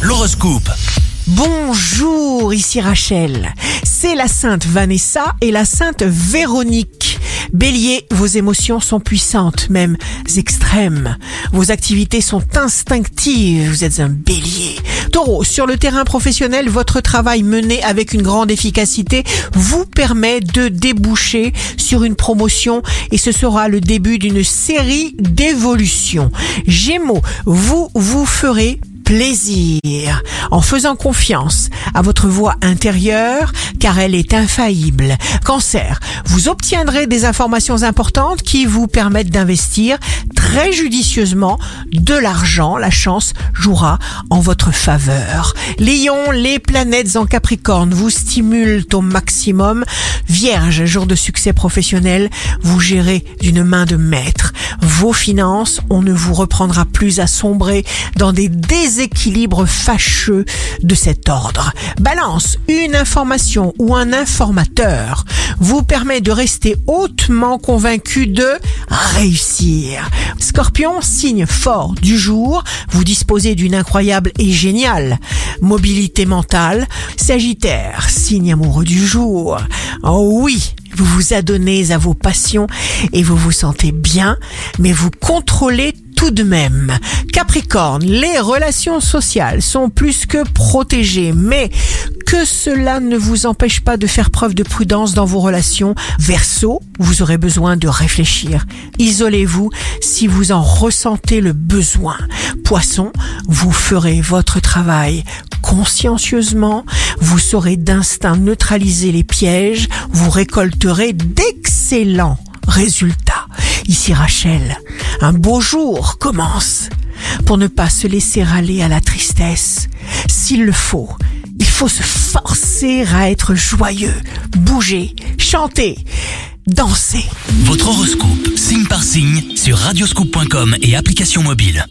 L'horoscope. Bonjour, ici Rachel. C'est la sainte Vanessa et la sainte Véronique. Bélier, vos émotions sont puissantes, même extrêmes. Vos activités sont instinctives, vous êtes un bélier. Taureau, sur le terrain professionnel, votre travail mené avec une grande efficacité vous permet de déboucher sur une promotion et ce sera le début d'une série d'évolutions. Gémeaux, vous vous ferez plaisir en faisant confiance à votre voix intérieure car elle est infaillible. Cancer, vous obtiendrez des informations importantes qui vous permettent d'investir très judicieusement de l'argent. La chance jouera en votre faveur. Lion, les planètes en Capricorne vous stimulent au maximum. Vierge, jour de succès professionnel, vous gérez d'une main de maître. Vos finances, on ne vous reprendra plus à sombrer dans des déséquilibres fâcheux de cet ordre. Balance, une information ou un informateur vous permet de rester hautement convaincu de réussir. Scorpion, signe fort du jour, vous disposez d'une incroyable et géniale mobilité mentale. Sagittaire, signe amoureux du jour. Oh oui, vous vous adonnez à vos passions et vous vous sentez bien, mais vous contrôlez tout de même. Capricorne, les relations sociales sont plus que protégées, mais que cela ne vous empêche pas de faire preuve de prudence dans vos relations. Verseau, vous aurez besoin de réfléchir. Isolez-vous si vous en ressentez le besoin. Poisson, vous ferez votre travail consciencieusement, vous saurez d'instinct neutraliser les pièges, vous récolterez d'excellents résultats. Ici Rachel, un beau jour commence pour ne pas se laisser aller à la tristesse. S'il le faut, il faut se forcer à être joyeux, bouger, chanter, danser. Votre horoscope, signe par signe, sur radioscoop.com et application mobile.